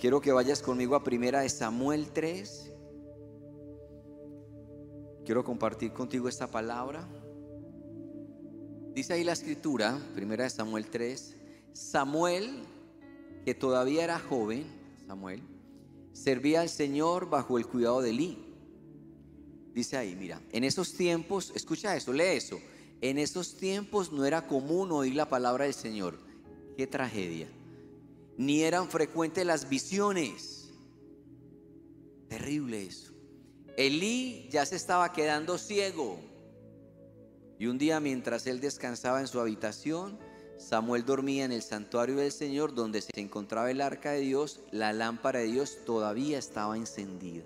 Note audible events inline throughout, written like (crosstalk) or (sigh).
Quiero que vayas conmigo a primera de Samuel 3. Quiero compartir contigo esta palabra. Dice ahí la escritura, primera de Samuel 3, Samuel, que todavía era joven, Samuel, servía al Señor bajo el cuidado de Elí. Dice ahí, mira, en esos tiempos, escucha eso, lee eso. En esos tiempos no era común oír la palabra del Señor. Qué tragedia. Ni eran frecuentes las visiones. Terrible eso. Elí ya se estaba quedando ciego. Y un día mientras él descansaba en su habitación, Samuel dormía en el santuario del Señor donde se encontraba el arca de Dios, la lámpara de Dios todavía estaba encendida.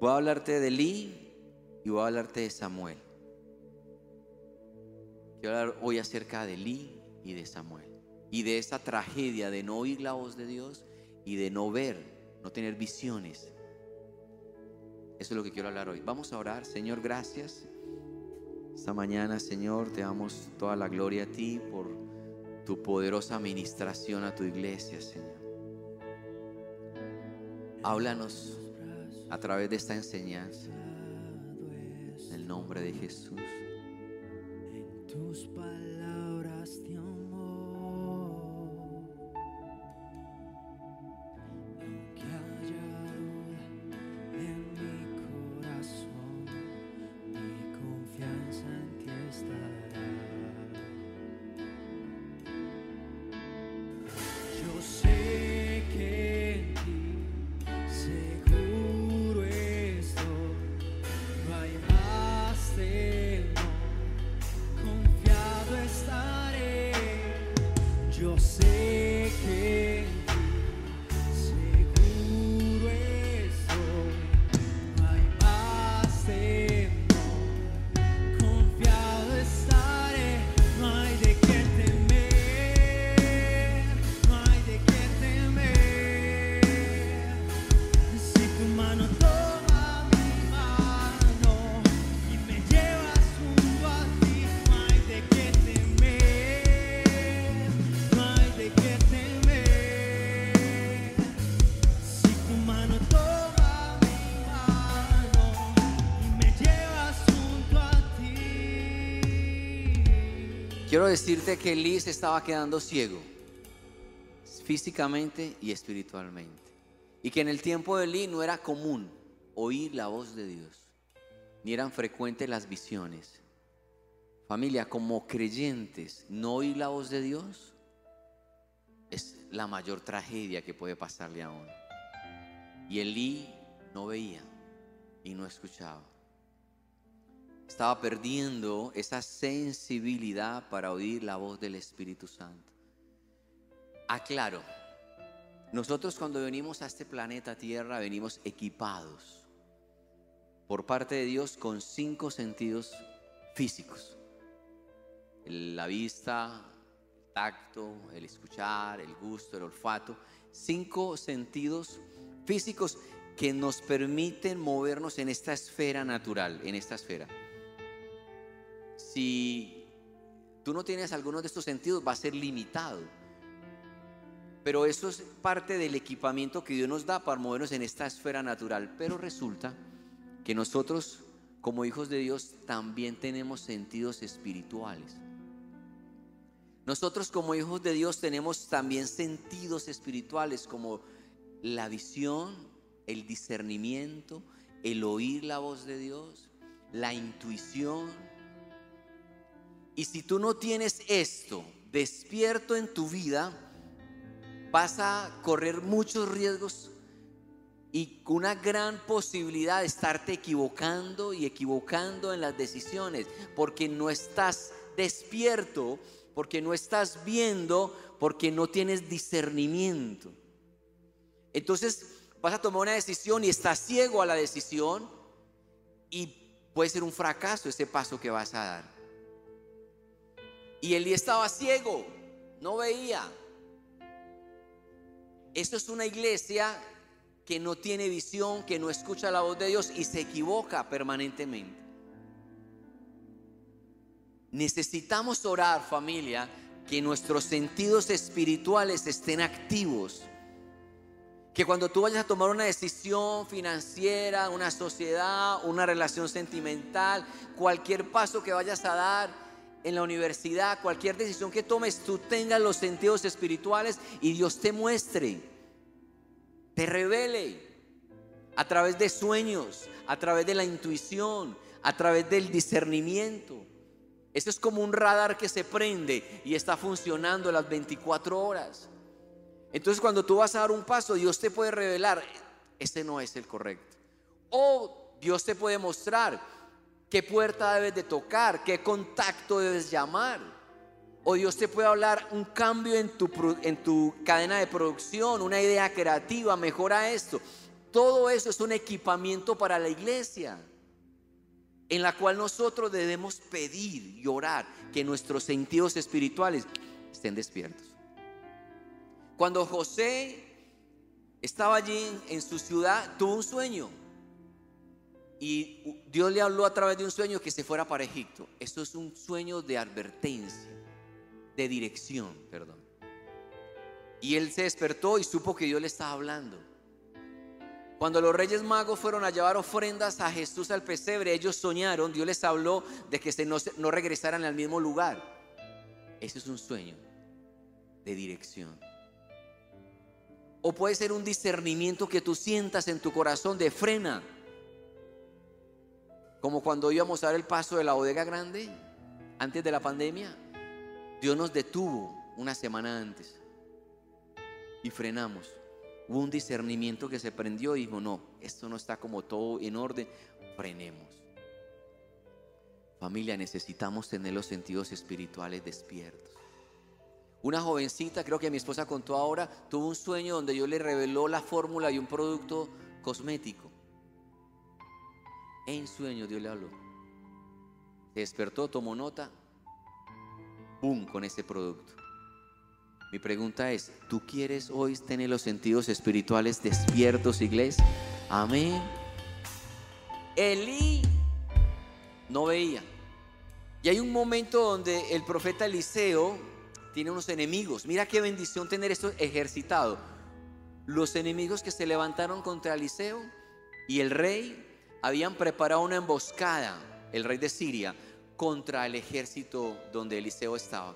Voy a hablarte de Elí y voy a hablarte de Samuel. Quiero hablar hoy acerca de Elí y de Samuel. Y de esa tragedia de no oír la voz de Dios y de no ver, no tener visiones. Eso es lo que quiero hablar hoy. Vamos a orar. Señor, gracias. Esta mañana, Señor, te damos toda la gloria a ti por tu poderosa administración a tu iglesia, Señor. Háblanos a través de esta enseñanza. En el nombre de Jesús tus palabras Quiero decirte que Elí se estaba quedando ciego, físicamente y espiritualmente. Y que en el tiempo de Elí no era común oír la voz de Dios, ni eran frecuentes las visiones. Familia, como creyentes, no oír la voz de Dios es la mayor tragedia que puede pasarle a uno. Y Elí no veía y no escuchaba estaba perdiendo esa sensibilidad para oír la voz del Espíritu Santo. Aclaro, nosotros cuando venimos a este planeta Tierra venimos equipados por parte de Dios con cinco sentidos físicos. La vista, el tacto, el escuchar, el gusto, el olfato. Cinco sentidos físicos que nos permiten movernos en esta esfera natural, en esta esfera. Si tú no tienes algunos de estos sentidos, va a ser limitado. Pero eso es parte del equipamiento que Dios nos da para movernos en esta esfera natural. Pero resulta que nosotros, como hijos de Dios, también tenemos sentidos espirituales. Nosotros como hijos de Dios tenemos también sentidos espirituales como la visión, el discernimiento, el oír la voz de Dios, la intuición. Y si tú no tienes esto despierto en tu vida, vas a correr muchos riesgos y una gran posibilidad de estarte equivocando y equivocando en las decisiones, porque no estás despierto, porque no estás viendo, porque no tienes discernimiento. Entonces vas a tomar una decisión y estás ciego a la decisión y puede ser un fracaso ese paso que vas a dar. Y Elí estaba ciego, no veía. Esto es una iglesia que no tiene visión, que no escucha la voz de Dios y se equivoca permanentemente. Necesitamos orar, familia, que nuestros sentidos espirituales estén activos Que cuando tú vayas a tomar una decisión financiera, una sociedad, una relación sentimental, cualquier paso que vayas a dar en la universidad, cualquier decisión que tomes, tú tengas los sentidos espirituales y Dios te muestre, te revele a través de sueños, a través de la intuición, a través del discernimiento. Eso es como un radar que se prende y está funcionando las 24 horas. Entonces cuando tú vas a dar un paso, Dios te puede revelar, este no es el correcto. O Dios te puede mostrar qué puerta debes de tocar, qué contacto debes llamar. O Dios te puede hablar un cambio en tu, en tu cadena de producción, una idea creativa, mejora esto. Todo eso es un equipamiento para la iglesia, en la cual nosotros debemos pedir y orar que nuestros sentidos espirituales estén despiertos. Cuando José estaba allí en su ciudad, tuvo un sueño. Y Dios le habló a través de un sueño que se fuera para Egipto. Esto es un sueño de advertencia, de dirección, perdón. Y él se despertó y supo que Dios le estaba hablando. Cuando los reyes magos fueron a llevar ofrendas a Jesús al pesebre, ellos soñaron, Dios les habló de que no, no regresaran al mismo lugar. Ese es un sueño de dirección. O puede ser un discernimiento que tú sientas en tu corazón de frena. Como cuando íbamos a dar el paso de la bodega grande, antes de la pandemia, Dios nos detuvo una semana antes y frenamos. Hubo un discernimiento que se prendió y dijo, no, esto no está como todo en orden, frenemos. Familia, necesitamos tener los sentidos espirituales despiertos. Una jovencita, creo que mi esposa contó ahora, tuvo un sueño donde yo le reveló la fórmula de un producto cosmético. En sueño Dios le habló. Se despertó, tomó nota, ¡pum! con ese producto. Mi pregunta es, ¿tú quieres hoy tener los sentidos espirituales despiertos, iglesia? Amén. Elí no veía. Y hay un momento donde el profeta Eliseo tiene unos enemigos. Mira qué bendición tener esto ejercitado. Los enemigos que se levantaron contra Eliseo y el rey habían preparado una emboscada, el rey de Siria, contra el ejército donde Eliseo estaba.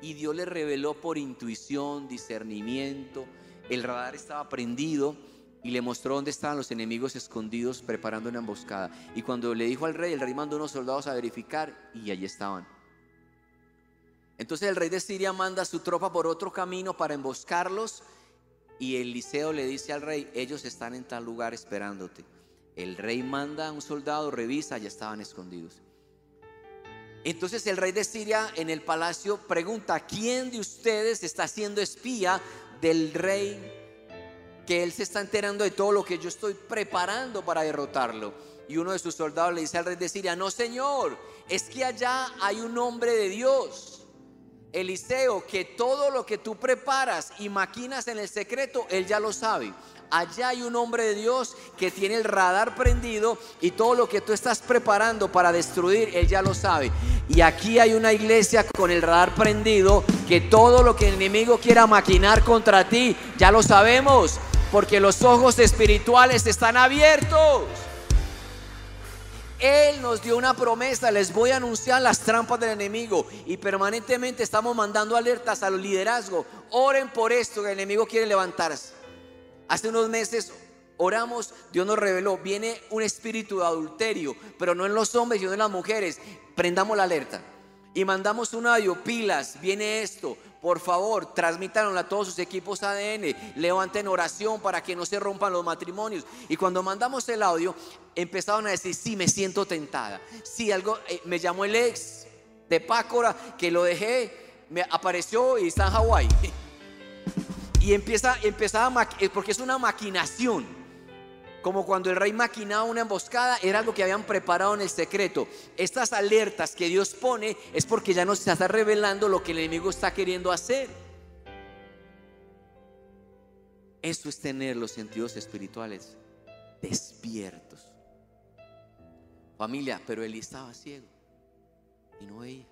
Y Dios le reveló por intuición, discernimiento, el radar estaba prendido y le mostró dónde estaban los enemigos escondidos preparando una emboscada. Y cuando le dijo al rey, el rey mandó unos soldados a verificar y allí estaban. Entonces el rey de Siria manda su tropa por otro camino para emboscarlos y Eliseo le dice al rey, ellos están en tal lugar esperándote. El rey manda a un soldado, revisa, ya estaban escondidos. Entonces el rey de Siria en el palacio pregunta, ¿quién de ustedes está siendo espía del rey? Que él se está enterando de todo lo que yo estoy preparando para derrotarlo. Y uno de sus soldados le dice al rey de Siria, no señor, es que allá hay un hombre de Dios. Eliseo, que todo lo que tú preparas y maquinas en el secreto, él ya lo sabe. Allá hay un hombre de Dios que tiene el radar prendido y todo lo que tú estás preparando para destruir, Él ya lo sabe. Y aquí hay una iglesia con el radar prendido que todo lo que el enemigo quiera maquinar contra ti, ya lo sabemos, porque los ojos espirituales están abiertos. Él nos dio una promesa, les voy a anunciar las trampas del enemigo y permanentemente estamos mandando alertas a los liderazgos. Oren por esto que el enemigo quiere levantarse. Hace unos meses oramos, Dios nos reveló, viene un espíritu de adulterio, pero no en los hombres, sino en las mujeres. Prendamos la alerta. Y mandamos un audio, pilas, viene esto. Por favor, transmítanlo a todos sus equipos ADN. Levanten oración para que no se rompan los matrimonios. Y cuando mandamos el audio, empezaron a decir, sí, me siento tentada. Sí, algo, eh, me llamó el ex de Pácora, que lo dejé, me apareció y está en Hawái. (laughs) Y empieza, empezaba, eh, porque es una maquinación. Como cuando el rey maquinaba una emboscada, era algo que habían preparado en el secreto. Estas alertas que Dios pone es porque ya nos está revelando lo que el enemigo está queriendo hacer. Eso es tener los sentidos espirituales despiertos. Familia, pero él estaba ciego y no veía.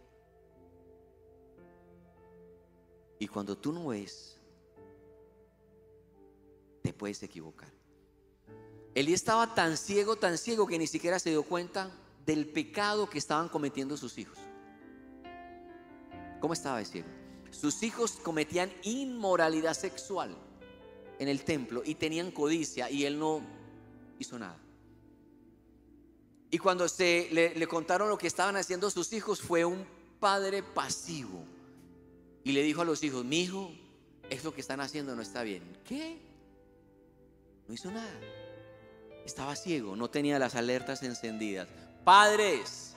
Y cuando tú no ves, te puedes equivocar. Elí estaba tan ciego, tan ciego que ni siquiera se dio cuenta del pecado que estaban cometiendo sus hijos. ¿Cómo estaba de ciego? Sus hijos cometían inmoralidad sexual en el templo y tenían codicia y él no hizo nada. Y cuando se le, le contaron lo que estaban haciendo sus hijos, fue un padre pasivo. Y le dijo a los hijos, mi hijo, es lo que están haciendo no está bien. ¿Qué? No hizo nada. Estaba ciego, no tenía las alertas encendidas. Padres,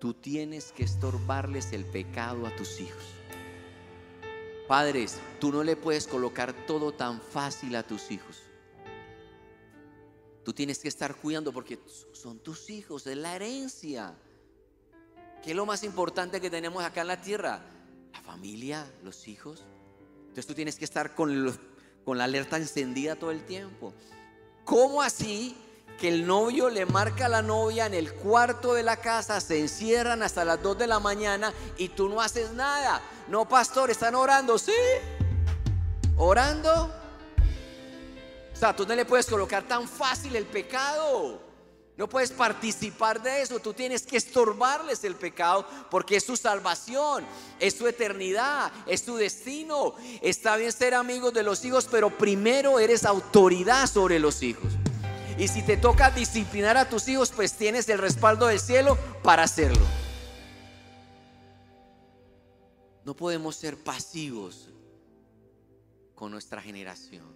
tú tienes que estorbarles el pecado a tus hijos. Padres, tú no le puedes colocar todo tan fácil a tus hijos. Tú tienes que estar cuidando porque son tus hijos, es la herencia. ¿Qué es lo más importante que tenemos acá en la tierra? La familia, los hijos. Entonces tú tienes que estar con, los- con la alerta encendida todo el tiempo. ¿Cómo así que el novio le marca a la novia en el cuarto de la casa, se encierran hasta las 2 de la mañana y tú no haces nada? No, pastor, están orando, ¿sí? ¿Orando? O sea, tú no le puedes colocar tan fácil el pecado. No puedes participar de eso. Tú tienes que estorbarles el pecado porque es su salvación, es su eternidad, es su destino. Está bien ser amigos de los hijos, pero primero eres autoridad sobre los hijos. Y si te toca disciplinar a tus hijos, pues tienes el respaldo del cielo para hacerlo. No podemos ser pasivos con nuestra generación.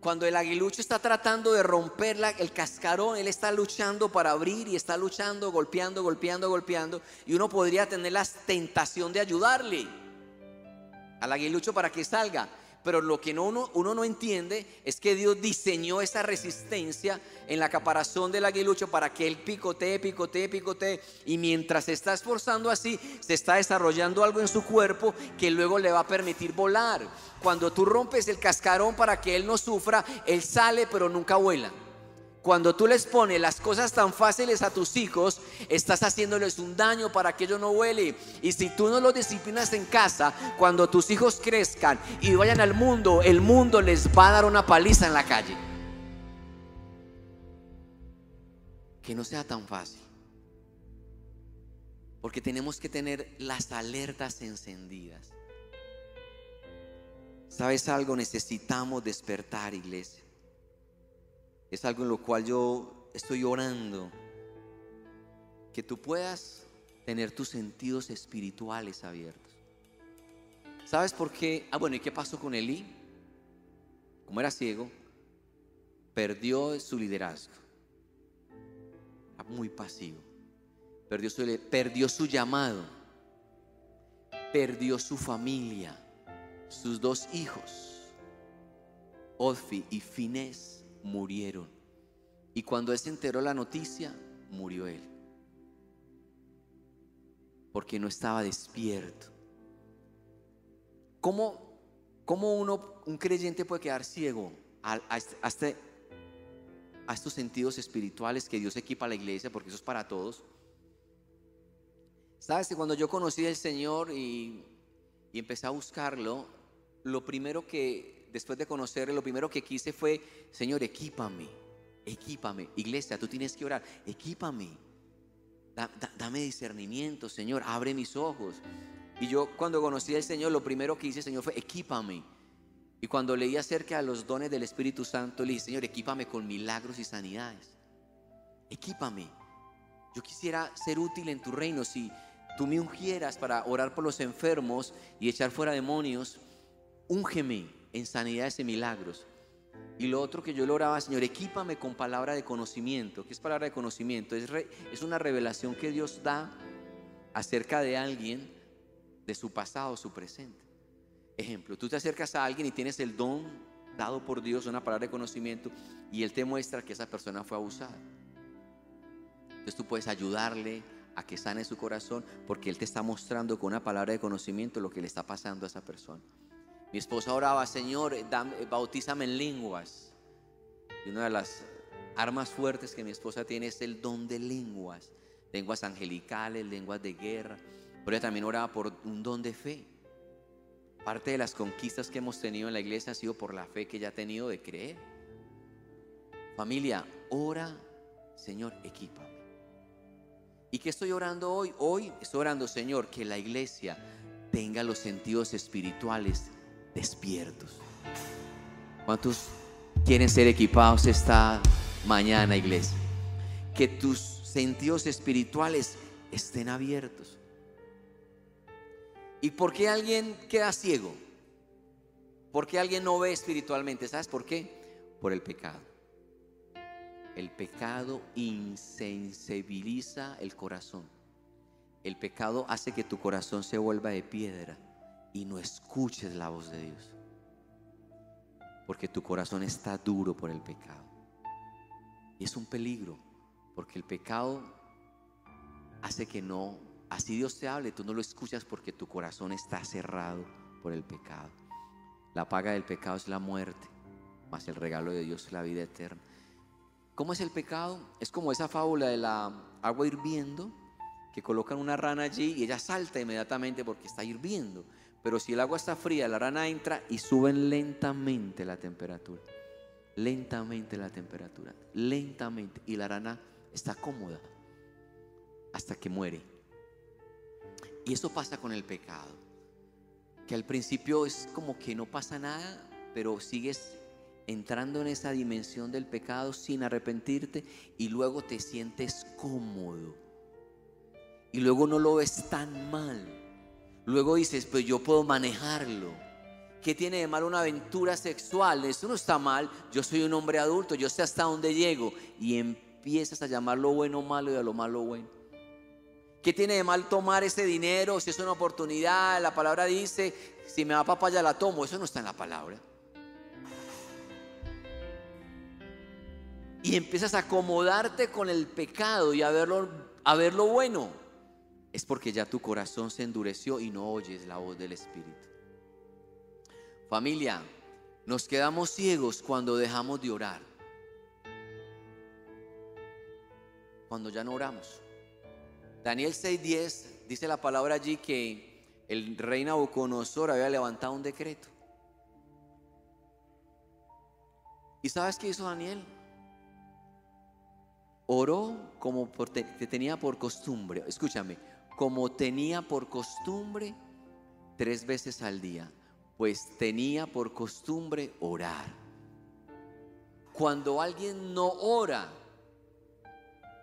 Cuando el aguilucho está tratando de romper la- el cascarón, él está luchando para abrir y está luchando, golpeando, golpeando, golpeando. Y uno podría tener la tentación de ayudarle al aguilucho para que salga. Pero lo que no uno, uno no entiende es que Dios diseñó esa resistencia en la caparazón del aguilucho para que él picotee, picotee, picotee. Y mientras se está esforzando así, se está desarrollando algo en su cuerpo que luego le va a permitir volar. Cuando tú rompes el cascarón para que él no sufra, él sale pero nunca vuela. Cuando tú les pones las cosas tan fáciles a tus hijos, estás haciéndoles un daño para que ellos no vuelen. Y si tú no los disciplinas en casa, cuando tus hijos crezcan y vayan al mundo, el mundo les va a dar una paliza en la calle. Que no sea tan fácil. Porque tenemos que tener las alertas encendidas. ¿Sabes algo? Necesitamos despertar, iglesia. Es algo en lo cual yo estoy orando. Que tú puedas tener tus sentidos espirituales abiertos. ¿Sabes por qué? Ah, bueno, ¿y qué pasó con Elí? Como era ciego, perdió su liderazgo. Era muy pasivo. Perdió su, perdió su llamado. Perdió su familia. Sus dos hijos, Odfi y Finés, murieron. Y cuando él se enteró la noticia, murió él. Porque no estaba despierto. ¿Cómo, cómo uno, un creyente puede quedar ciego a, este- este- a estos sentidos espirituales que Dios equipa a la iglesia? Porque eso es para todos. Sabes que cuando yo conocí al Señor y, y empecé a buscarlo, lo primero que, después de conocerle, lo primero que quise fue, Señor, equípame, equípame. Iglesia, tú tienes que orar, equípame. Da- da- dame discernimiento, Señor, abre mis ojos. Y yo cuando conocí al Señor, lo primero que hice, Señor, fue equípame. Y cuando leí acerca de los dones del Espíritu Santo, le dije, Señor, equípame con milagros y sanidades. Equípame. Yo quisiera ser útil en tu reino. Si tú me ungieras para orar por los enfermos y echar fuera demonios, úngeme en sanidades y milagros. Y lo otro que yo le oraba, Señor, equípame con palabra de conocimiento. ¿Qué es palabra de conocimiento? Es, es una revelación que Dios da acerca de alguien, de su pasado, su presente. Ejemplo, tú te acercas a alguien y tienes el don dado por Dios, una palabra de conocimiento, y Él te muestra que esa persona fue abusada. Entonces tú puedes ayudarle a que sane su corazón porque Él te está mostrando con una palabra de conocimiento lo que le está pasando a esa persona. Mi esposa oraba, Señor, dame- bautízame en lenguas. Y una de las armas fuertes que mi esposa tiene es el don de lenguas, lenguas angelicales, lenguas de guerra. Pero ella también oraba por un don de fe. Parte de las conquistas que hemos tenido en la iglesia ha sido por la fe que ya ha tenido de creer. Familia, ora, Señor, equípame. ¿Y qué estoy orando hoy? Hoy estoy orando, Señor, que la iglesia tenga los sentidos espirituales despiertos. ¿Cuántos quieren ser equipados esta mañana, iglesia? Que tus sentidos espirituales estén abiertos. ¿Y por qué alguien queda ciego? ¿Por qué alguien no ve espiritualmente? ¿Sabes por qué? Por el pecado. El pecado insensibiliza el corazón. El pecado hace que tu corazón se vuelva de piedra y no escuches la voz de Dios. Porque tu corazón está duro por el pecado. Y es un peligro, porque el pecado hace que no, así Dios te hable, tú no lo escuchas porque tu corazón está cerrado por el pecado. La paga del pecado es la muerte, mas el regalo de Dios es la vida eterna. ¿Cómo es el pecado? Es como esa fábula de la agua hirviendo, que colocan una rana allí y ella salta inmediatamente porque está hirviendo. Pero si el agua está fría, la rana entra y suben lentamente la temperatura. Lentamente la temperatura. Lentamente. Y la rana está cómoda hasta que muere. Y eso pasa con el pecado. Que al principio es como que no pasa nada, pero sigues entrando en esa dimensión del pecado sin arrepentirte y luego te sientes cómodo. Y luego no lo ves tan mal. Luego dices, pues yo puedo manejarlo. ¿Qué tiene de mal una aventura sexual? Eso no está mal. Yo soy un hombre adulto, yo sé hasta dónde llego. Y empiezas a llamar lo bueno malo y a lo malo bueno. ¿Qué tiene de mal tomar ese dinero? Si es una oportunidad, la palabra dice, si me da papaya la tomo. Eso no está en la palabra. Y empiezas a acomodarte con el pecado y a verlo, a ver lo bueno. Es porque ya tu corazón se endureció y no oyes la voz del Espíritu. Familia, nos quedamos ciegos cuando dejamos de orar. Cuando ya no oramos. Daniel 6:10 dice la palabra allí que el rey Nabucodonosor había levantado un decreto. ¿Y sabes qué hizo Daniel? Oró como te, tenía por costumbre, escúchame, como tenía por costumbre tres veces al día, pues tenía por costumbre orar. Cuando alguien no ora,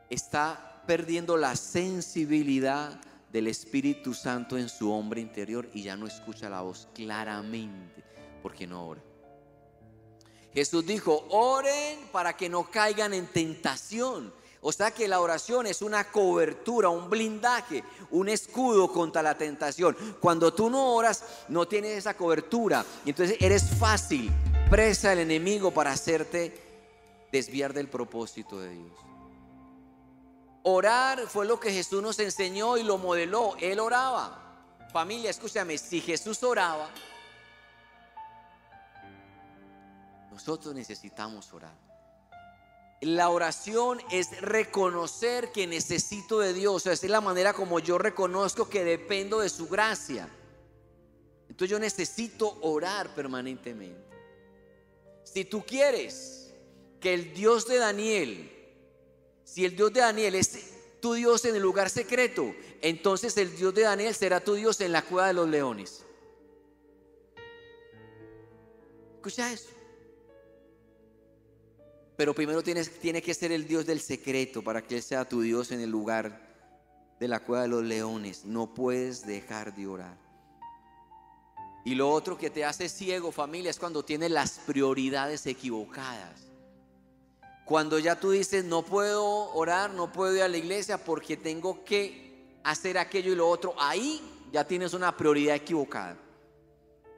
está perdiendo la sensibilidad del Espíritu Santo en su hombre interior y ya no escucha la voz claramente porque no ora. Jesús dijo, oren para que no caigan en tentación. O sea que la oración es una cobertura, un blindaje, un escudo contra la tentación. Cuando tú no oras, no tienes esa cobertura. Y entonces eres fácil, presa del enemigo para hacerte desviar del propósito de Dios. Orar fue lo que Jesús nos enseñó y lo modeló. Él oraba. Familia, escúchame, si Jesús oraba, nosotros necesitamos orar. La oración es reconocer que necesito de Dios. O sea, es la manera como yo reconozco que dependo de su gracia. Entonces yo necesito orar permanentemente. Si tú quieres que el Dios de Daniel, si el Dios de Daniel es tu Dios en el lugar secreto, entonces el Dios de Daniel será tu Dios en la cueva de los leones. Escucha eso. Pero primero tienes, tiene que ser el Dios del secreto para que Él sea tu Dios en el lugar de la cueva de los leones. No puedes dejar de orar. Y lo otro que te hace ciego, familia, es cuando tienes las prioridades equivocadas. Cuando ya tú dices, no puedo orar, no puedo ir a la iglesia porque tengo que hacer aquello y lo otro, ahí ya tienes una prioridad equivocada.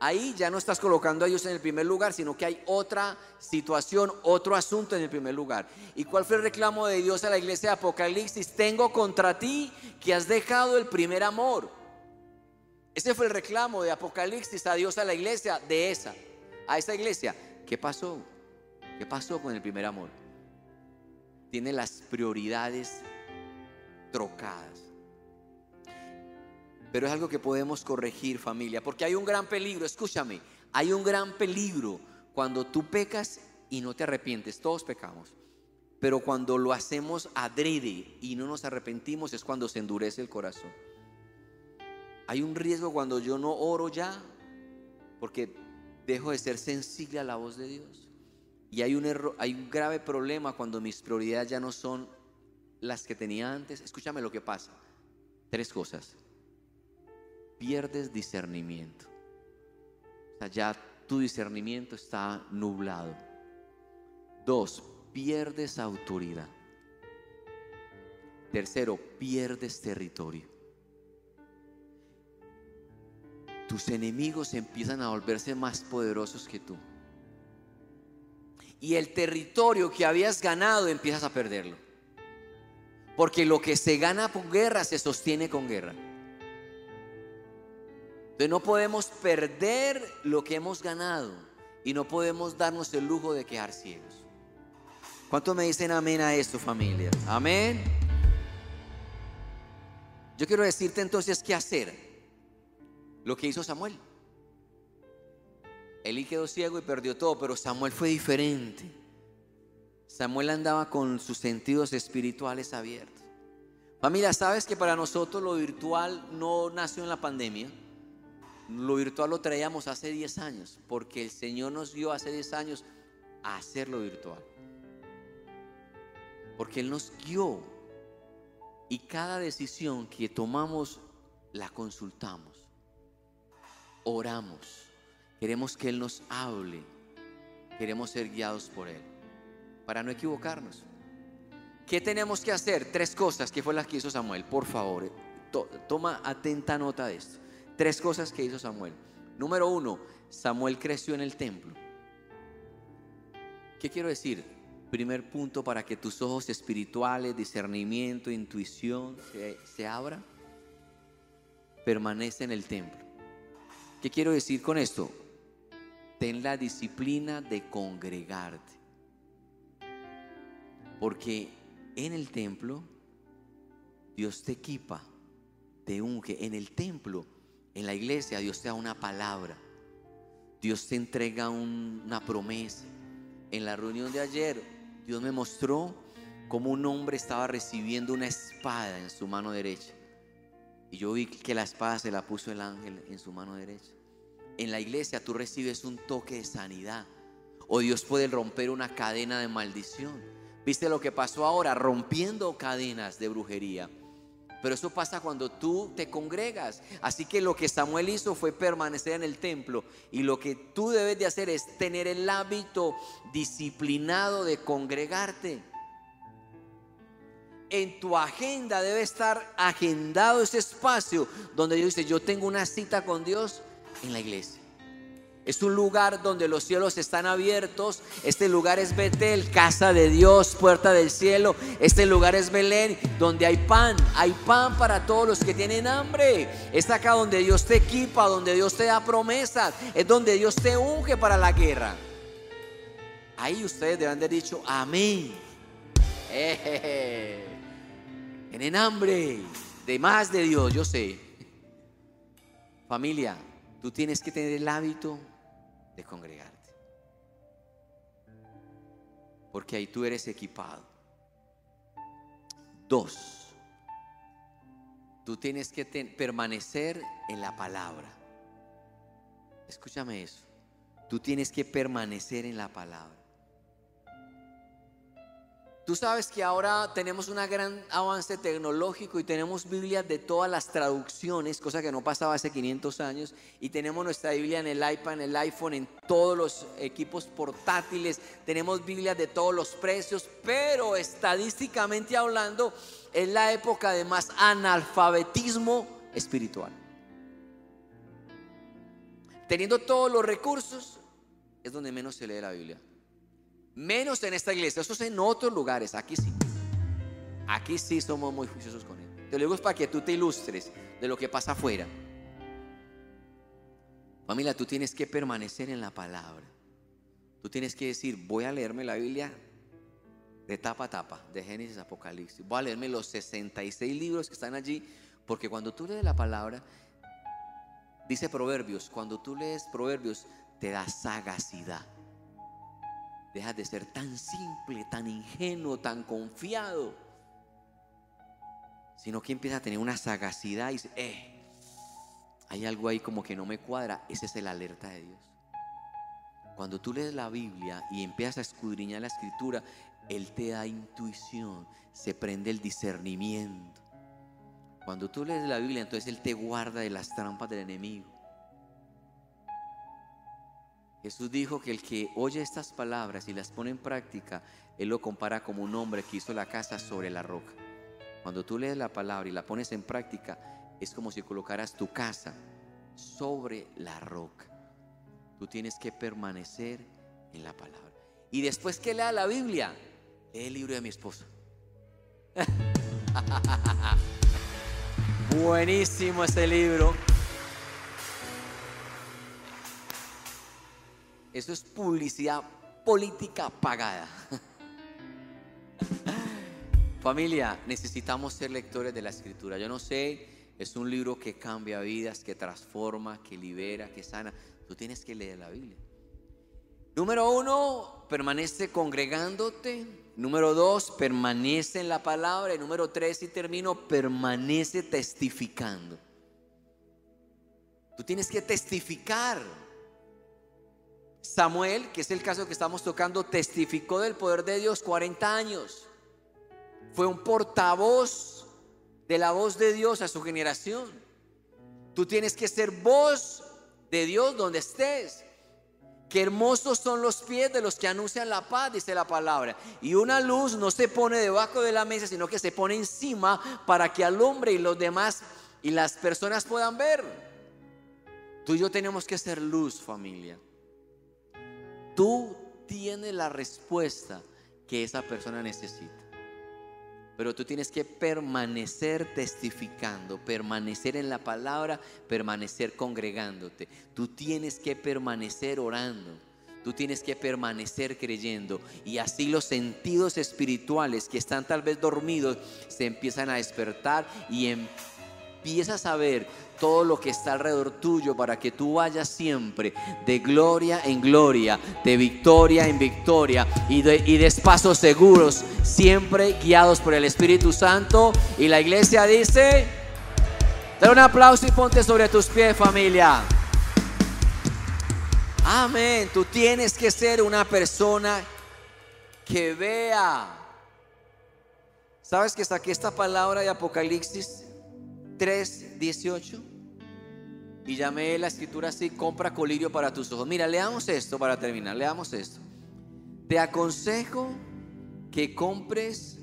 Ahí ya no estás colocando a Dios en el primer lugar, sino que hay otra situación, otro asunto en el primer lugar. ¿Y cuál fue el reclamo de Dios a la iglesia de Apocalipsis? Tengo contra ti que has dejado el primer amor. Ese fue el reclamo de Apocalipsis a Dios a la iglesia de esa, a esa iglesia. ¿Qué pasó? ¿Qué pasó con el primer amor? Tiene las prioridades trocadas. Pero es algo que podemos corregir familia, porque hay un gran peligro, escúchame, hay un gran peligro cuando tú pecas y no te arrepientes, todos pecamos. Pero cuando lo hacemos adrede y no nos arrepentimos es cuando se endurece el corazón. Hay un riesgo cuando yo no oro ya, porque dejo de ser sensible a la voz de Dios. Y hay un, error, hay un grave problema cuando mis prioridades ya no son las que tenía antes. Escúchame lo que pasa. Tres cosas. Pierdes discernimiento. O sea, ya tu discernimiento está nublado. Dos, pierdes autoridad. Tercero, pierdes territorio. Tus enemigos empiezan a volverse más poderosos que tú. Y el territorio que habías ganado empiezas a perderlo. Porque lo que se gana con guerra se sostiene con guerra. Entonces no podemos perder lo que hemos ganado y no podemos darnos el lujo de quedar ciegos. ¿Cuántos me dicen amén a esto, familia? Amén. Yo quiero decirte entonces qué hacer. Lo que hizo Samuel. Elí quedó ciego y perdió todo, pero Samuel fue diferente. Samuel andaba con sus sentidos espirituales abiertos. Familia, ¿sabes que para nosotros lo virtual no nació en la pandemia? Lo virtual lo traíamos hace 10 años, porque el Señor nos dio hace 10 años a hacerlo virtual. Porque Él nos guió y cada decisión que tomamos la consultamos, oramos, queremos que Él nos hable, queremos ser guiados por Él, para no equivocarnos. ¿Qué tenemos que hacer? Tres cosas que fue las que hizo Samuel, por favor, eh, to- toma atenta nota de esto. Tres cosas que hizo Samuel. Número uno, Samuel creció en el templo. ¿Qué quiero decir? Primer punto para que tus ojos espirituales, discernimiento, intuición se, se abran. Permanece en el templo. ¿Qué quiero decir con esto? Ten la disciplina de congregarte. Porque en el templo Dios te equipa, te unge. En el templo, en la iglesia, Dios te da una palabra. Dios te entrega un- una promesa. En la reunión de ayer, Dios me mostró cómo un hombre estaba recibiendo una espada en su mano derecha. Y yo vi que la espada se la puso el ángel en su mano derecha. En la iglesia tú recibes un toque de sanidad. O Dios puede romper una cadena de maldición. ¿Viste lo que pasó ahora? Rompiendo cadenas de brujería. Pero eso pasa cuando tú te congregas. Así que lo que Samuel hizo fue permanecer en el templo. Y lo que tú debes de hacer es tener el hábito disciplinado de congregarte. En tu agenda debe estar agendado ese espacio donde Dios dice, yo tengo una cita con Dios en la iglesia. Es un lugar donde los cielos están abiertos. Este lugar es Betel, casa de Dios, puerta del cielo. Este lugar es Belén, donde hay pan. Hay pan para todos los que tienen hambre. Es acá donde Dios te equipa, donde Dios te da promesas. Es donde Dios te unge para la guerra. Ahí ustedes deben haber dicho amén. Ejeje. Tienen hambre de más de Dios, yo sé. Familia, tú tienes que tener el hábito de congregarte. Porque ahí tú eres equipado. Dos, tú tienes que permanecer en la palabra. Escúchame eso. Tú tienes que permanecer en la palabra. Tú sabes que ahora tenemos un gran avance tecnológico y tenemos Biblias de todas las traducciones, cosa que no pasaba hace 500 años, y tenemos nuestra Biblia en el iPad, en el iPhone, en todos los equipos portátiles, tenemos Biblias de todos los precios, pero estadísticamente hablando es la época de más analfabetismo espiritual. Teniendo todos los recursos, es donde menos se lee la Biblia. Menos en esta iglesia, eso es en otros lugares, aquí sí. Aquí sí somos muy juiciosos con él. Te lo digo para que tú te ilustres de lo que pasa afuera. Familia, tú tienes que permanecer en la palabra. Tú tienes que decir, voy a leerme la Biblia de tapa a tapa, de Génesis a Apocalipsis. Voy a leerme los 66 libros que están allí, Porque cuando tú lees la palabra, dice Proverbios, cuando tú lees Proverbios, te da sagacidad. Dejas de ser tan simple, tan ingenuo, tan confiado. Sino que empieza a tener una sagacidad y dice, eh, hay algo ahí como que no me cuadra. Ese es el alerta de Dios. Cuando tú lees la Biblia y empiezas a escudriñar la escritura, Él te da intuición, se prende el discernimiento. Cuando tú lees la Biblia, entonces Él te guarda de las trampas del enemigo. Jesús dijo que el que oye estas palabras y las pone en práctica, Él lo compara como un hombre que hizo la casa sobre la roca. Cuando tú lees la palabra y la pones en práctica, es como si colocaras tu casa sobre la roca. Tú tienes que permanecer en la palabra. Y después que lea la Biblia, lee el libro de mi esposo. (laughs) Buenísimo este libro. Eso es publicidad política pagada. (laughs) Familia, necesitamos ser lectores de la escritura. Yo no sé, es un libro que cambia vidas, que transforma, que libera, que sana. Tú tienes que leer la Biblia. Número uno, permanece congregándote. Número dos, permanece en la palabra. Y número tres, y termino, permanece testificando. Tú tienes que testificar. Samuel, que es el caso que estamos tocando, testificó del poder de Dios 40 años. Fue un portavoz de la voz de Dios a su generación. Tú tienes que ser voz de Dios donde estés. Qué hermosos son los pies de los que anuncian la paz, dice la palabra. Y una luz no se pone debajo de la mesa, sino que se pone encima para que alumbre y los demás y las personas puedan ver. Tú y yo tenemos que ser luz, familia. Tú tienes la respuesta que esa persona necesita. Pero tú tienes que permanecer testificando, permanecer en la palabra, permanecer congregándote. Tú tienes que permanecer orando. Tú tienes que permanecer creyendo. Y así los sentidos espirituales que están tal vez dormidos se empiezan a despertar y empiezas a ver todo lo que está alrededor tuyo para que tú vayas siempre de gloria en gloria, de victoria en victoria y, de, y des pasos seguros, siempre guiados por el Espíritu Santo. Y la iglesia dice, da un aplauso y ponte sobre tus pies familia. Amén, tú tienes que ser una persona que vea. ¿Sabes que está aquí esta palabra de Apocalipsis 3, 18? Y llamé la escritura así, compra colirio para tus ojos. Mira, leamos esto para terminar, leamos esto. Te aconsejo que compres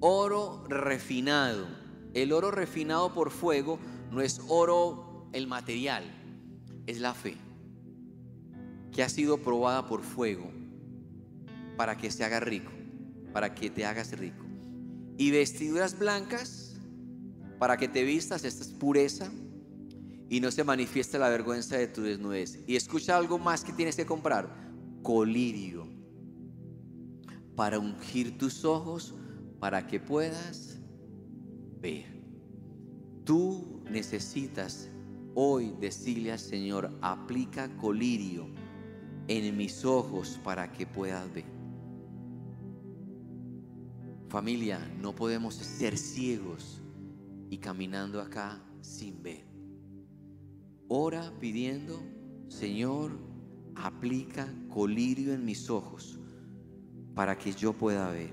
oro refinado. El oro refinado por fuego no es oro el material, es la fe, que ha sido probada por fuego para que se haga rico, para que te hagas rico. Y vestiduras blancas para que te vistas, esta es pureza y no se manifiesta la vergüenza de tu desnudez. Y escucha algo más que tienes que comprar, colirio, para ungir tus ojos, para que puedas ver. Tú necesitas hoy decirle al Señor, aplica colirio en mis ojos para que puedas ver. Familia, no podemos ser ciegos y caminando acá sin ver. Ora pidiendo, Señor, aplica colirio en mis ojos para que yo pueda ver.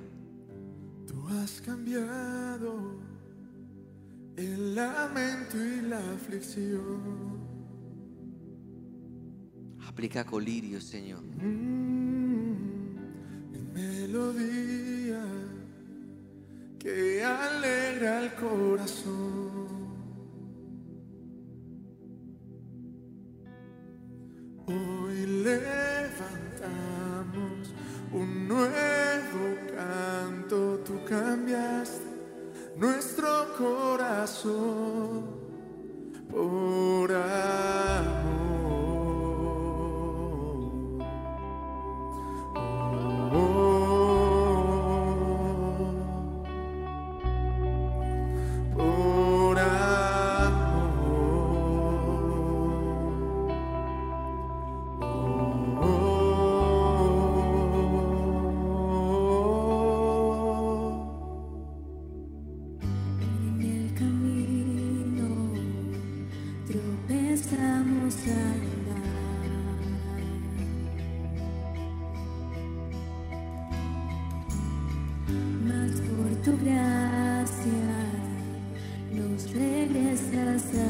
Tú has cambiado el lamento y la aflicción. Aplica colirio, Señor. Mm, corazón. Tu gracia nos regresas a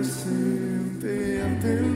estar presente ante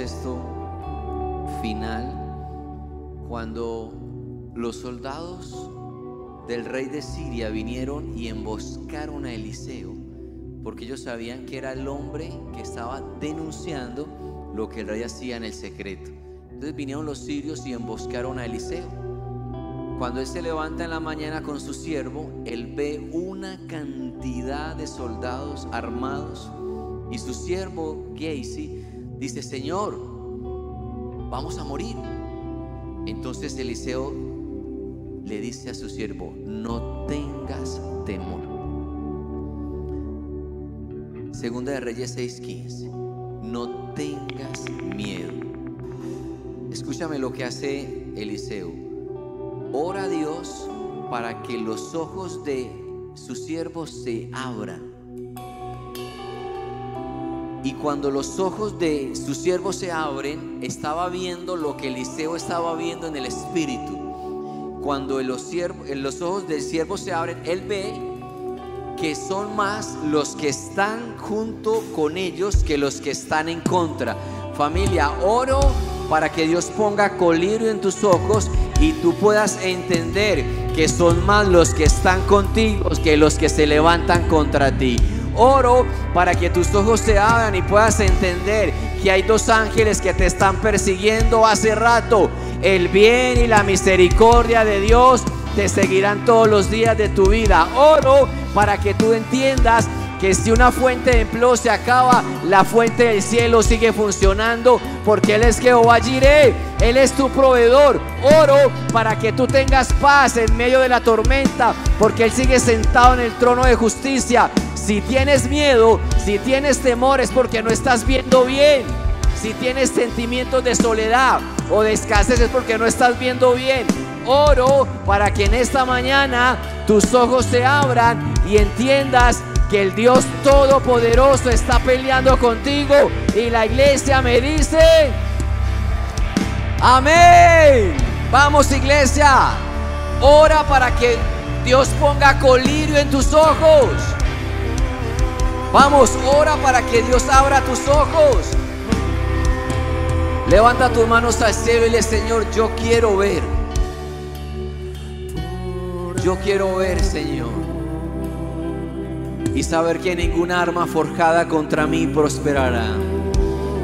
esto final cuando los soldados del rey de Siria vinieron y emboscaron a Eliseo, porque ellos sabían que era el hombre que estaba denunciando lo que el rey hacía en el secreto. Entonces vinieron los sirios y emboscaron a Eliseo. Cuando él se levanta en la mañana con su siervo, él ve una cantidad de soldados armados y su siervo Gacy dice, Señor, vamos a morir. Entonces Eliseo le dice a su siervo, no tengas temor. Segunda de Reyes 6:15, no tengas miedo. Escúchame lo que hace Eliseo. Ora a Dios para que los ojos de su siervo se abran. Y cuando los ojos de su siervo se abren, estaba viendo lo que Eliseo estaba viendo en el espíritu cuando los, siervos, los ojos del siervo se abren, él ve que son más los que están junto con ellos que los que están en contra. Familia, oro para que Dios ponga colirio en tus ojos y tú puedas entender que son más los que están contigo que los que se levantan contra ti. Oro para que tus ojos se abran y puedas entender que hay dos ángeles que te están persiguiendo hace rato el bien y la misericordia de Dios te seguirán todos los días de tu vida. Oro para que tú entiendas que si una fuente de empleo se acaba, la fuente del cielo sigue funcionando porque Él es Jehová Jireh, Él es tu proveedor. Oro para que tú tengas paz en medio de la tormenta porque Él sigue sentado en el trono de justicia. Si tienes miedo, si tienes temor es porque no estás viendo bien. Si tienes sentimientos de soledad o de escasez es porque no estás viendo bien. Oro para que en esta mañana tus ojos se abran y entiendas que el Dios Todopoderoso está peleando contigo. Y la iglesia me dice, amén. Vamos iglesia, ora para que Dios ponga colirio en tus ojos. Vamos, ora para que Dios abra tus ojos. Levanta tus manos al cielo y le Señor, yo quiero ver. Yo quiero ver, Señor. Y saber que ninguna arma forjada contra mí prosperará.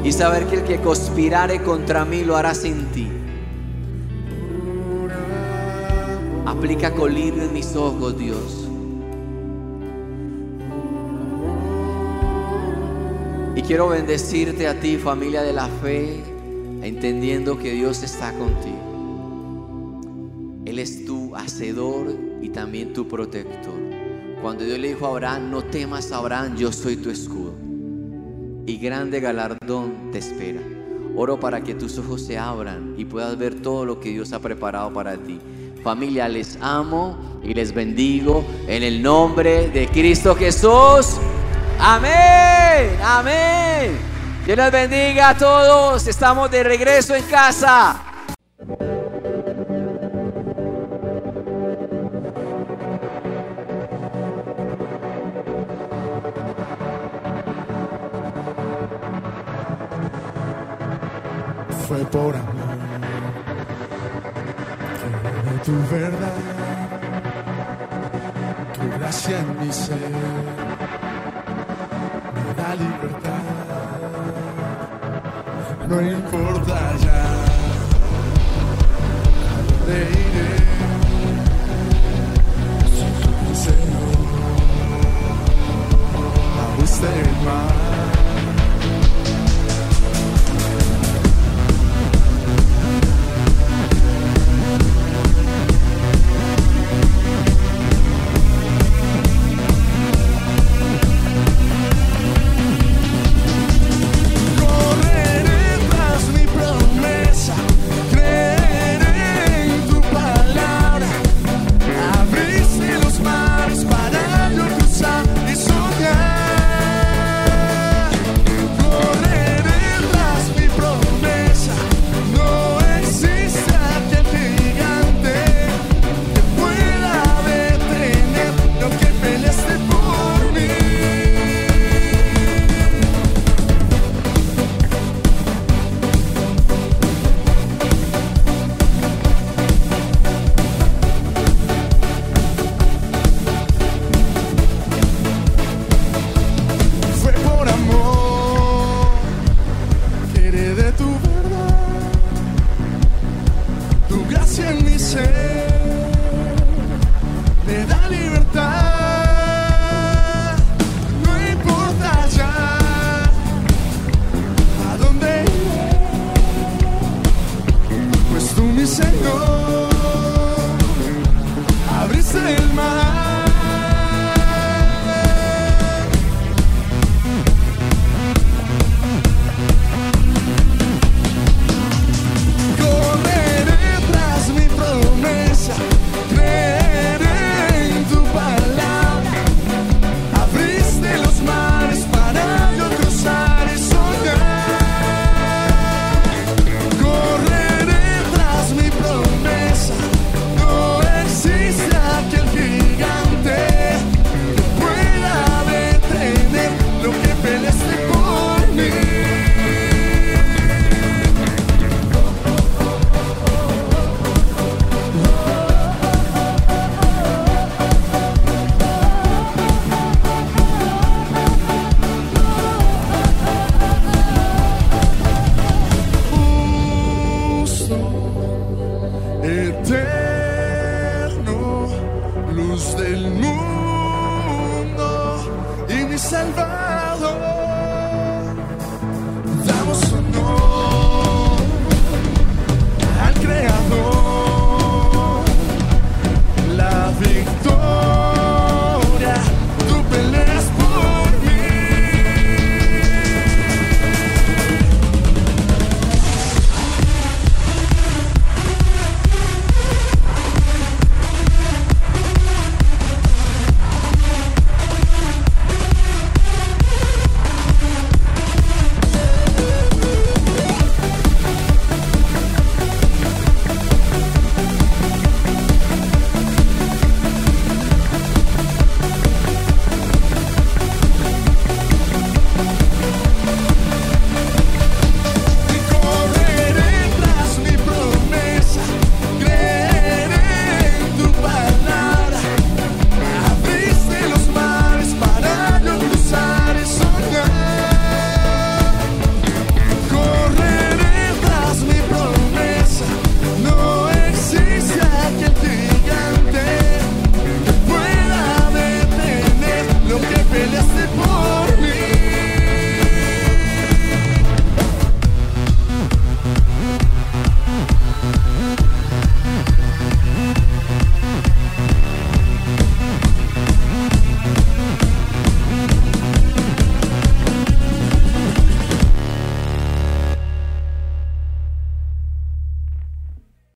Y saber que el que conspirare contra mí lo hará sin ti. Aplica colirio en mis ojos, Dios. Y quiero bendecirte a ti, familia de la fe, entendiendo que Dios está contigo. Él es tu hacedor y también tu protector. Cuando Dios le dijo a Abraham, no temas Abraham, yo soy tu escudo. Y grande galardón te espera. Oro para que tus ojos se abran y puedas ver todo lo que Dios ha preparado para ti. Familia, les amo y les bendigo en el nombre de Cristo Jesús. Amén, amén. Dios les bendiga a todos. Estamos de regreso en casa. fue por amor que tu verdad, tu gracia en mi ser No importa ya. A dónde iré, Señor, a usted más. mi Señor, abriste el mar.